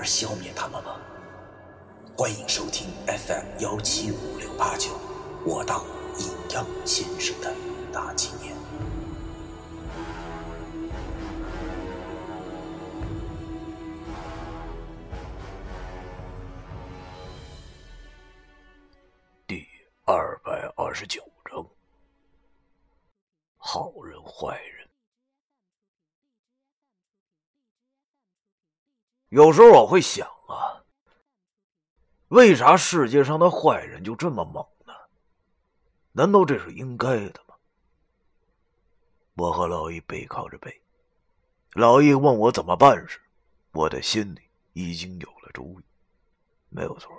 而消灭他们吗？欢迎收听 FM 幺七五六八九，我当阴阳先生的大纪念。有时候我会想啊，为啥世界上的坏人就这么猛呢？难道这是应该的吗？我和老易背靠着背，老易问我怎么办时，我的心里已经有了主意。没有错，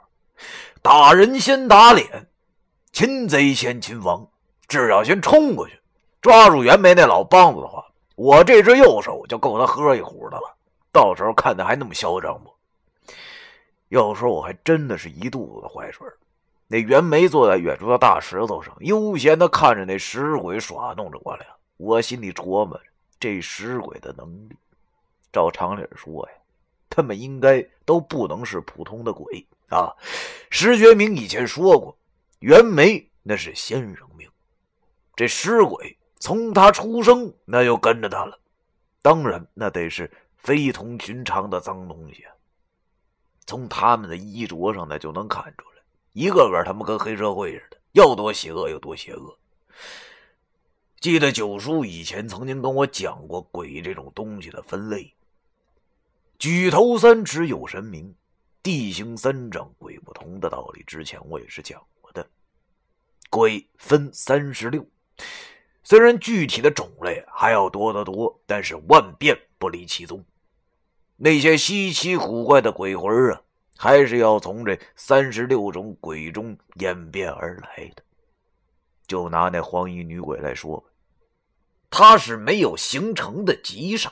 打人先打脸，擒贼先擒王。只要先冲过去，抓住袁梅那老梆子的话，我这只右手就够他喝一壶的了。到时候看他还那么嚣张不？有时候我还真的是一肚子的坏水。那袁梅坐在远处的大石头上，悠闲的看着那石鬼耍弄着我俩。我心里琢磨着，这石鬼的能力，照常理说呀，他们应该都不能是普通的鬼啊。石觉明以前说过，袁梅那是先生命，这石鬼从他出生那就跟着他了，当然那得是。非同寻常的脏东西，从他们的衣着上呢就能看出来，一个个他妈跟黑社会似的，要多邪恶有多邪恶。记得九叔以前曾经跟我讲过鬼这种东西的分类：举头三尺有神明，地行三丈鬼不同的道理。之前我也是讲过的，鬼分三十六。虽然具体的种类还要多得多，但是万变不离其宗。那些稀奇古怪的鬼魂啊，还是要从这三十六种鬼中演变而来的。就拿那黄衣女鬼来说吧，她是没有形成的急煞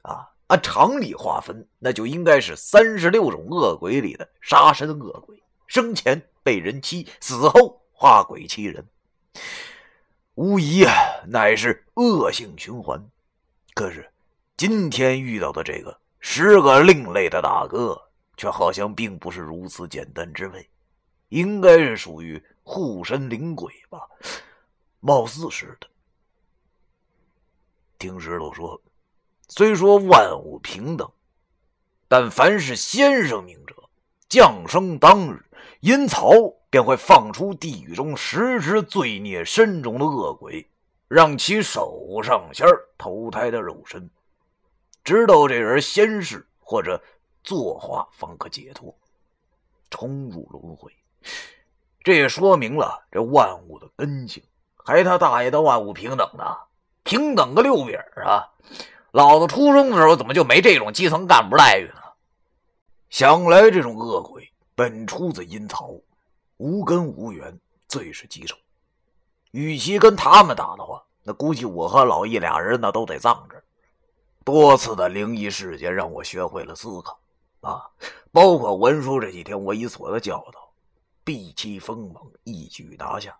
啊，按常理划分，那就应该是三十六种恶鬼里的杀身恶鬼，生前被人欺，死后化鬼欺人。无疑啊，乃是恶性循环。可是，今天遇到的这个十个另类的大哥，却好像并不是如此简单之辈，应该是属于护身灵鬼吧？貌似是的。听石头说，虽说万物平等，但凡是先生命者，降生当日，阴曹。便会放出地狱中十只罪孽深重的恶鬼，让其手上仙投胎的肉身，直到这人仙逝或者作化，方可解脱，重入轮回。这也说明了这万物的根性，还他大爷的万物平等呢？平等个六饼啊！老子出生的时候怎么就没这种基层干部待遇呢？想来这种恶鬼本出自阴曹。无根无源，最是棘手。与其跟他们打的话，那估计我和老易俩人那都得葬着。多次的灵异事件让我学会了思考，啊，包括文叔这几天猥琐的教导，避其锋芒，一举拿下。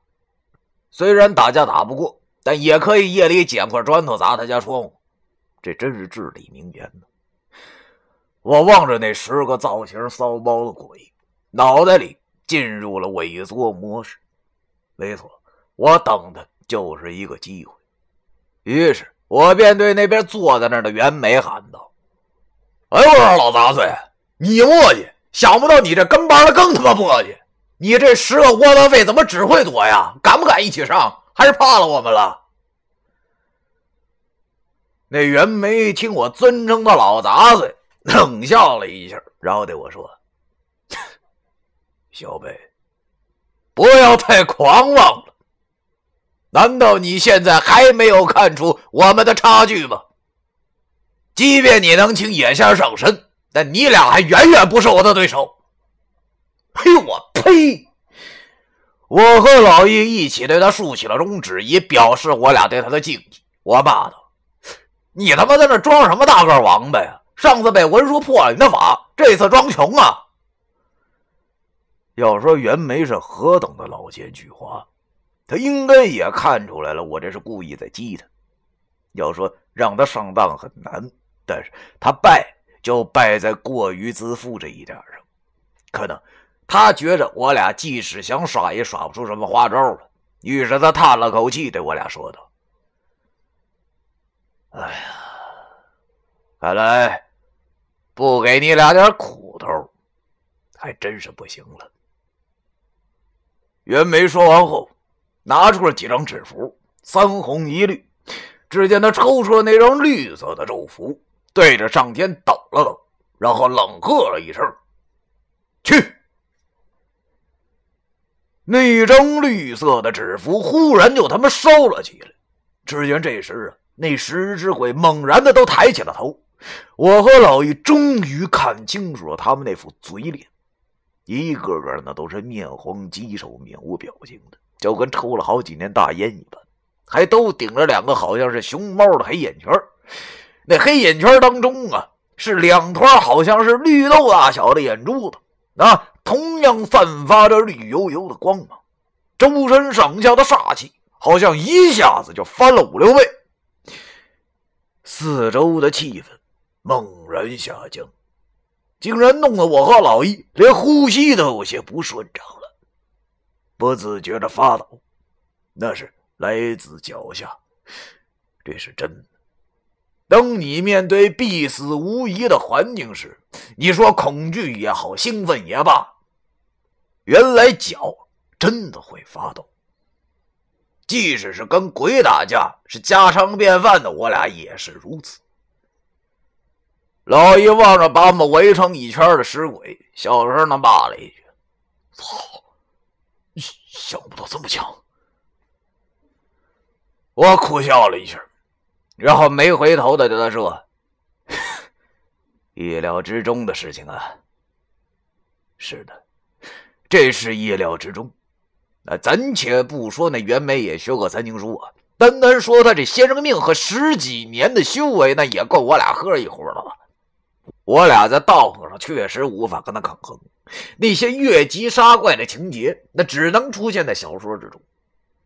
虽然打架打不过，但也可以夜里捡块砖头砸他家窗户。这真是至理名言呢。我望着那十个造型骚包的鬼，脑袋里。进入了萎缩模式，没错，我等的就是一个机会。于是我便对那边坐在那儿的袁梅喊道：“哎，我说老杂碎，你磨叽，想不到你这跟班的更他妈磨叽。你这十个窝囊废怎么只会躲呀？敢不敢一起上？还是怕了我们了？”那袁梅听我尊称他老杂碎，冷笑了一下，然后对我说。小贝，不要太狂妄了。难道你现在还没有看出我们的差距吗？即便你能请野仙上身，那你俩还远远不是我的对手。嘿，我呸！我和老易一起对他竖起了中指，以表示我俩对他的敬意。我骂道：“你他妈在那装什么大个王八呀？上次被文叔破了你的法，这次装穷啊！”要说袁梅是何等的老奸巨猾，他应该也看出来了，我这是故意在激他。要说让他上当很难，但是他败就败在过于自负这一点上，可能。他觉着我俩即使想耍，也耍不出什么花招了。于是他叹了口气，对我俩说道：“哎呀，看来不给你俩点苦头，还真是不行了。”袁梅说完后，拿出了几张纸符，三红一绿。只见他抽出了那张绿色的咒符，对着上天抖了抖，然后冷喝了一声：“去！”那张绿色的纸符忽然就他妈烧了起来。只见这时啊，那十只鬼猛然的都抬起了头。我和老易终于看清楚了他们那副嘴脸，一个个那都是面黄肌瘦、面无表情的，就跟抽了好几年大烟一般，还都顶着两个好像是熊猫的黑眼圈。那黑眼圈当中啊，是两团好像是绿豆大小的眼珠子啊。同样散发着绿油油的光芒，周身上下的煞气好像一下子就翻了五六倍，四周的气氛猛然下降，竟然弄得我和老易连呼吸都有些不顺畅了，不自觉的发抖，那是来自脚下，这是真的。当你面对必死无疑的环境时，你说恐惧也好，兴奋也罢。原来脚真的会发抖，即使是跟鬼打架是家常便饭的，我俩也是如此。老爷望着把我们围成一圈的尸鬼，小声的骂了一句：“操！想不到这么强。”我苦笑了一下，然后没回头的对他说：“ 意料之中的事情啊。”是的。这是意料之中。那暂且不说那袁梅也学过三经书啊，单单说他这先生命和十几年的修为，那也够我俩喝一壶了吧？我俩在道行上确实无法跟他抗衡。那些越级杀怪的情节，那只能出现在小说之中。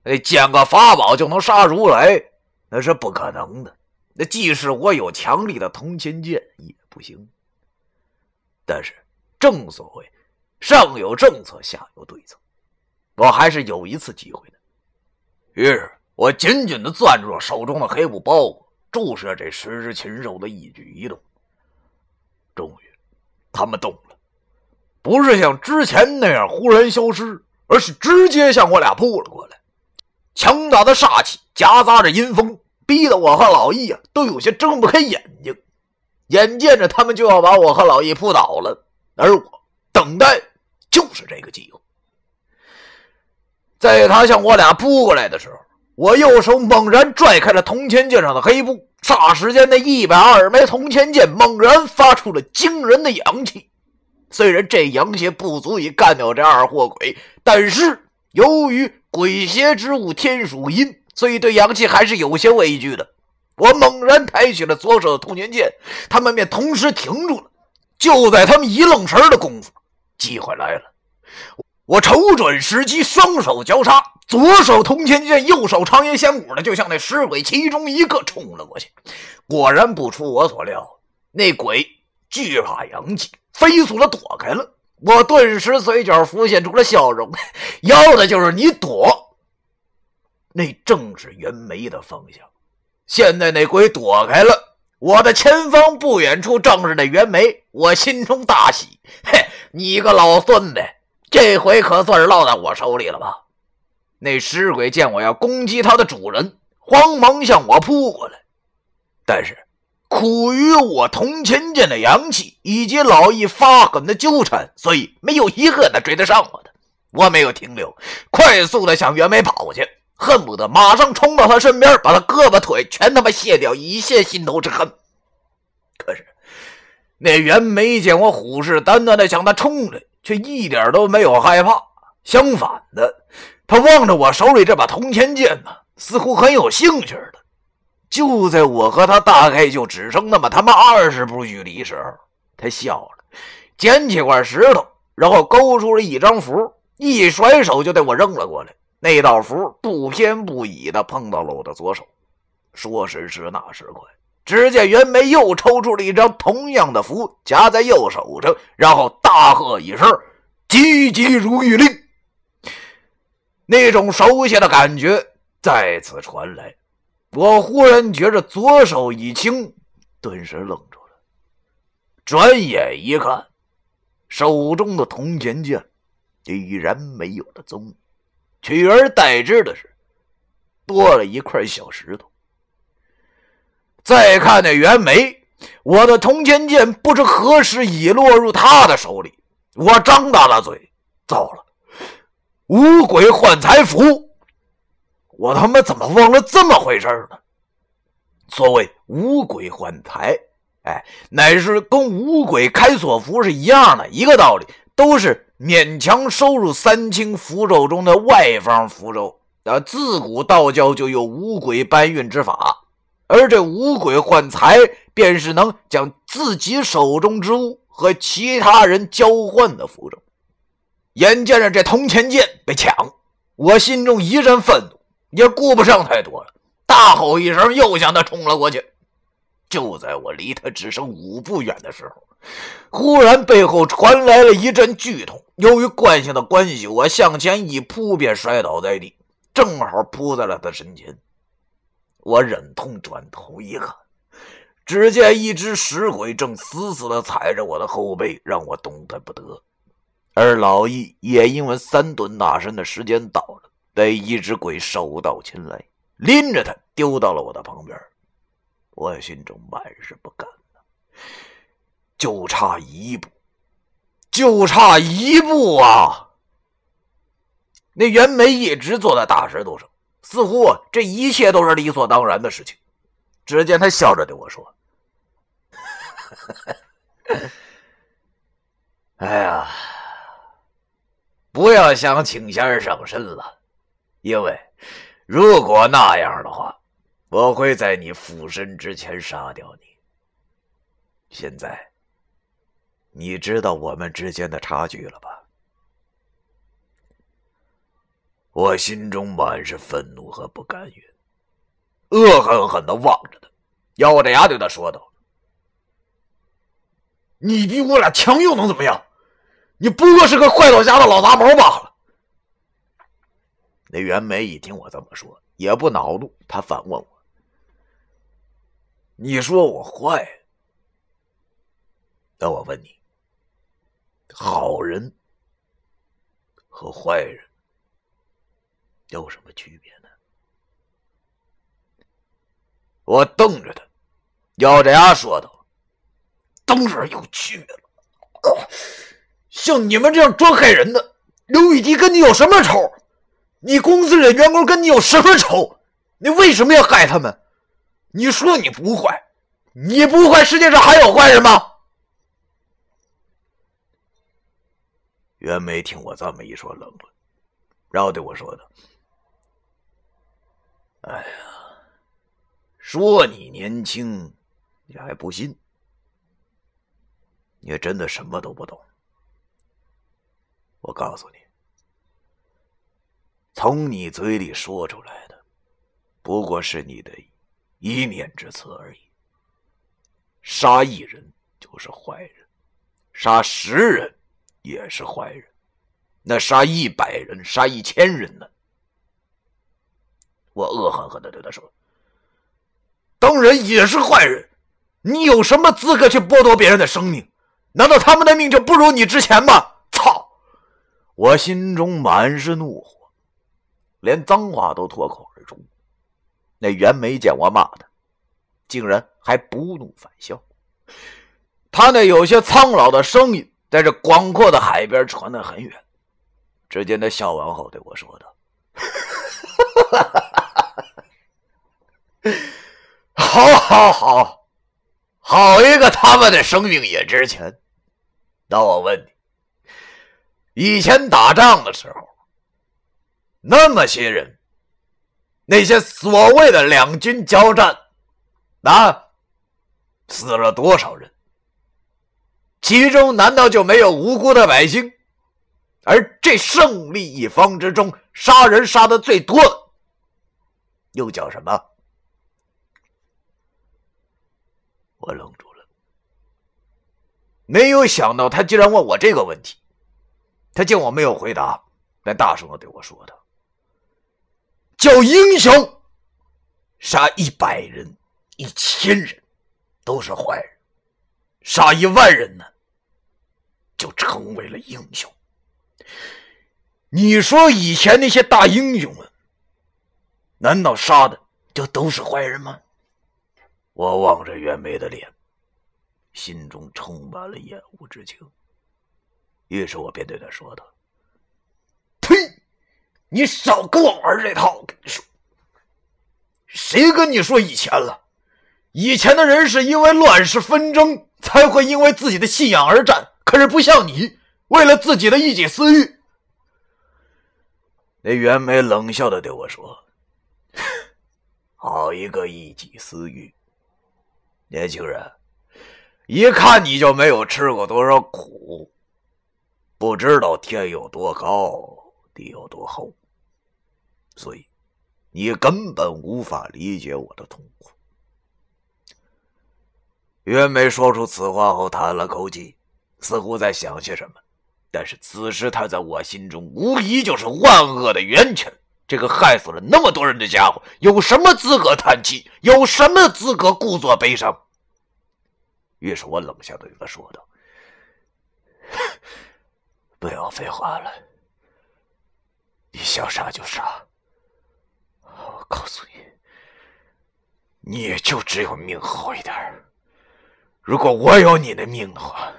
那捡个法宝就能杀如来，那是不可能的。那即使我有强力的铜钱剑也不行。但是正所谓。上有政策，下有对策，我还是有一次机会的。于是我紧紧的攥住了手中的黑布包裹，注视着这十只禽兽的一举一动。终于，他们动了，不是像之前那样忽然消失，而是直接向我俩扑了过来。强大的煞气夹杂着阴风，逼得我和老易啊都有些睁不开眼睛。眼见着他们就要把我和老易扑倒了，而我等待。就是这个机会，在他向我俩扑过来的时候，我右手猛然拽开了铜钱剑上的黑布，霎时间，那一百二十枚铜钱剑猛然发出了惊人的阳气。虽然这阳气不足以干掉这二货鬼，但是由于鬼邪之物天属阴，所以对阳气还是有些畏惧的。我猛然抬起了左手的铜钱剑，他们便同时停住了。就在他们一愣神的功夫。机会来了，我瞅准时机，双手交叉，左手铜钱剑，右手长烟仙骨的，就向那尸鬼其中一个冲了过去。果然不出我所料，那鬼惧怕阳气，飞速的躲开了。我顿时嘴角浮现出了笑容，要的就是你躲。那正是袁梅的方向。现在那鬼躲开了，我的前方不远处正是那袁梅，我心中大喜，嘿。你个老孙子，这回可算是落在我手里了吧？那尸鬼见我要攻击他的主人，慌忙向我扑过来。但是苦于我铜钱剑的阳气以及老易发狠的纠缠，所以没有一个能追得上我的。我没有停留，快速的向袁梅跑去，恨不得马上冲到他身边，把他胳膊腿全他妈卸掉，以泄心头之恨。可是。那袁梅见我虎视眈眈的向他冲来，却一点都没有害怕。相反的，他望着我手里这把铜钱剑呢，似乎很有兴趣的。就在我和他大概就只剩那么他妈二十步距离时候，他笑了，捡起块石头，然后勾出了一张符，一甩手就对我扔了过来。那道符不偏不倚的碰到了我的左手，说时迟，那时快，只见袁梅又抽出了一张同样的符，夹在右手上，然后大喝一声：“急急如律令！”那种熟悉的感觉再次传来，我忽然觉着左手一轻，顿时愣住了。转眼一看，手中的铜钱剑已然没有了踪影。取而代之的是，多了一块小石头。再看那袁梅，我的铜钱剑不知何时已落入他的手里。我张大了嘴，糟了，五鬼换财符！我他妈怎么忘了这么回事呢？所谓五鬼换财，哎，乃是跟五鬼开锁符是一样的一个道理，都是。勉强收入三清符咒中的外方符咒，啊，自古道教就有五鬼搬运之法，而这五鬼换财，便是能将自己手中之物和其他人交换的符咒。眼见着这铜钱剑被抢，我心中一阵愤怒，也顾不上太多了，大吼一声，又向他冲了过去。就在我离他只剩五步远的时候，忽然背后传来了一阵剧痛。由于惯性的关系，我向前一扑，便摔倒在地，正好扑在了他身前。我忍痛转头一看，只见一只石鬼正死死地踩着我的后背，让我动弹不得。而老易也因为三顿大神的时间到了，被一只鬼手到擒来，拎着他丢到了我的旁边。我心中满是不甘呐，就差一步，就差一步啊！那袁梅一直坐在大石头上，似乎这一切都是理所当然的事情。只见他笑着对我说：“哎呀，不要想请仙上身了，因为如果那样的话。”我会在你附身之前杀掉你。现在，你知道我们之间的差距了吧？我心中满是愤怒和不甘愿，恶狠狠的望着他，咬着牙对他说道：“你比我俩强又能怎么样？你不过是个坏到家的老杂毛罢了。”那袁梅一听我这么说，也不恼怒，他反问我。你说我坏，那我问你，好人和坏人有什么区别呢？我瞪着他，咬着牙说道：“当然有区别了。像你们这样专害人的，刘雨迪跟你有什么仇？你公司里的员工跟你有什么仇？你为什么要害他们？”你说你不坏，你不坏，世界上还有坏人吗？袁梅听我这么一说，冷了，然后对我说道：“哎呀，说你年轻，你还不信？你真的什么都不懂。我告诉你，从你嘴里说出来的，不过是你的。”一面之词而已。杀一人就是坏人，杀十人也是坏人，那杀一百人、杀一千人呢？我恶狠狠的对他说：“当然也是坏人，你有什么资格去剥夺别人的生命？难道他们的命就不如你值钱吗？”操！我心中满是怒火，连脏话都脱口而出。那袁梅见我骂他，竟然还不怒反笑。他那有些苍老的声音，在这广阔的海边传得很远。只见他笑完后对我说道：“好好好，好一个他们的生命也值钱！那我问你，以前打仗的时候，那么些人，那些所谓的两军交战，啊，死了多少人？其中难道就没有无辜的百姓？而这胜利一方之中，杀人杀的最多的，又叫什么？我愣住了，没有想到他竟然问我这个问题。他见我没有回答，便大声的对我说道：“叫英雄，杀一百人、一千人都是坏人，杀一万人呢，就成为了英雄。你说以前那些大英雄们，难道杀的就都是坏人吗？”我望着袁梅的脸，心中充满了厌恶之情。于是我便对他说道：“！你少跟我玩这套！我跟你说，谁跟你说以前了？以前的人是因为乱世纷争才会因为自己的信仰而战，可是不像你，为了自己的一己私欲。”那袁梅冷笑的对我说：“好一个一己私欲！”年轻人，一看你就没有吃过多少苦，不知道天有多高，地有多厚，所以你根本无法理解我的痛苦。袁梅说出此话后，叹了口气，似乎在想些什么。但是此时他在我心中无疑就是万恶的源泉。这个害死了那么多人的家伙，有什么资格叹气？有什么资格故作悲伤？于是我冷笑对他说道：“ 不要废话了，你想杀就杀。我告诉你，你也就只有命好一点如果我有你的命的话，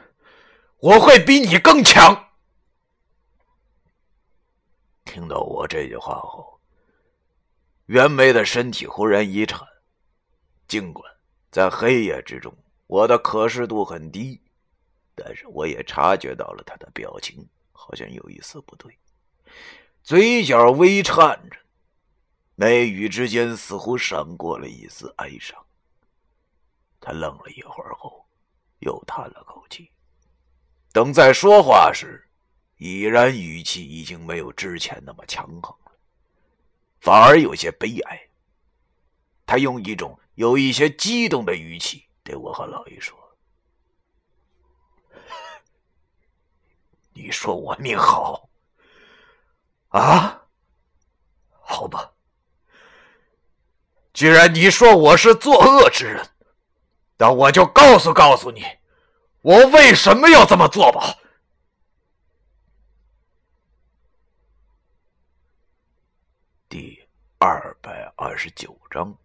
我会比你更强。”听到我这句话后，袁梅的身体忽然一颤。尽管在黑夜之中，我的可视度很低，但是我也察觉到了他的表情好像有一丝不对，嘴角微颤着，眉宇之间似乎闪过了一丝哀伤。他愣了一会儿后，又叹了口气，等再说话时。已然语气已经没有之前那么强横了，反而有些悲哀。他用一种有一些激动的语气对我和老爷说：“你说我命好啊？好吧，既然你说我是作恶之人，那我就告诉告诉你，我为什么要这么做吧。”第二百二十九章。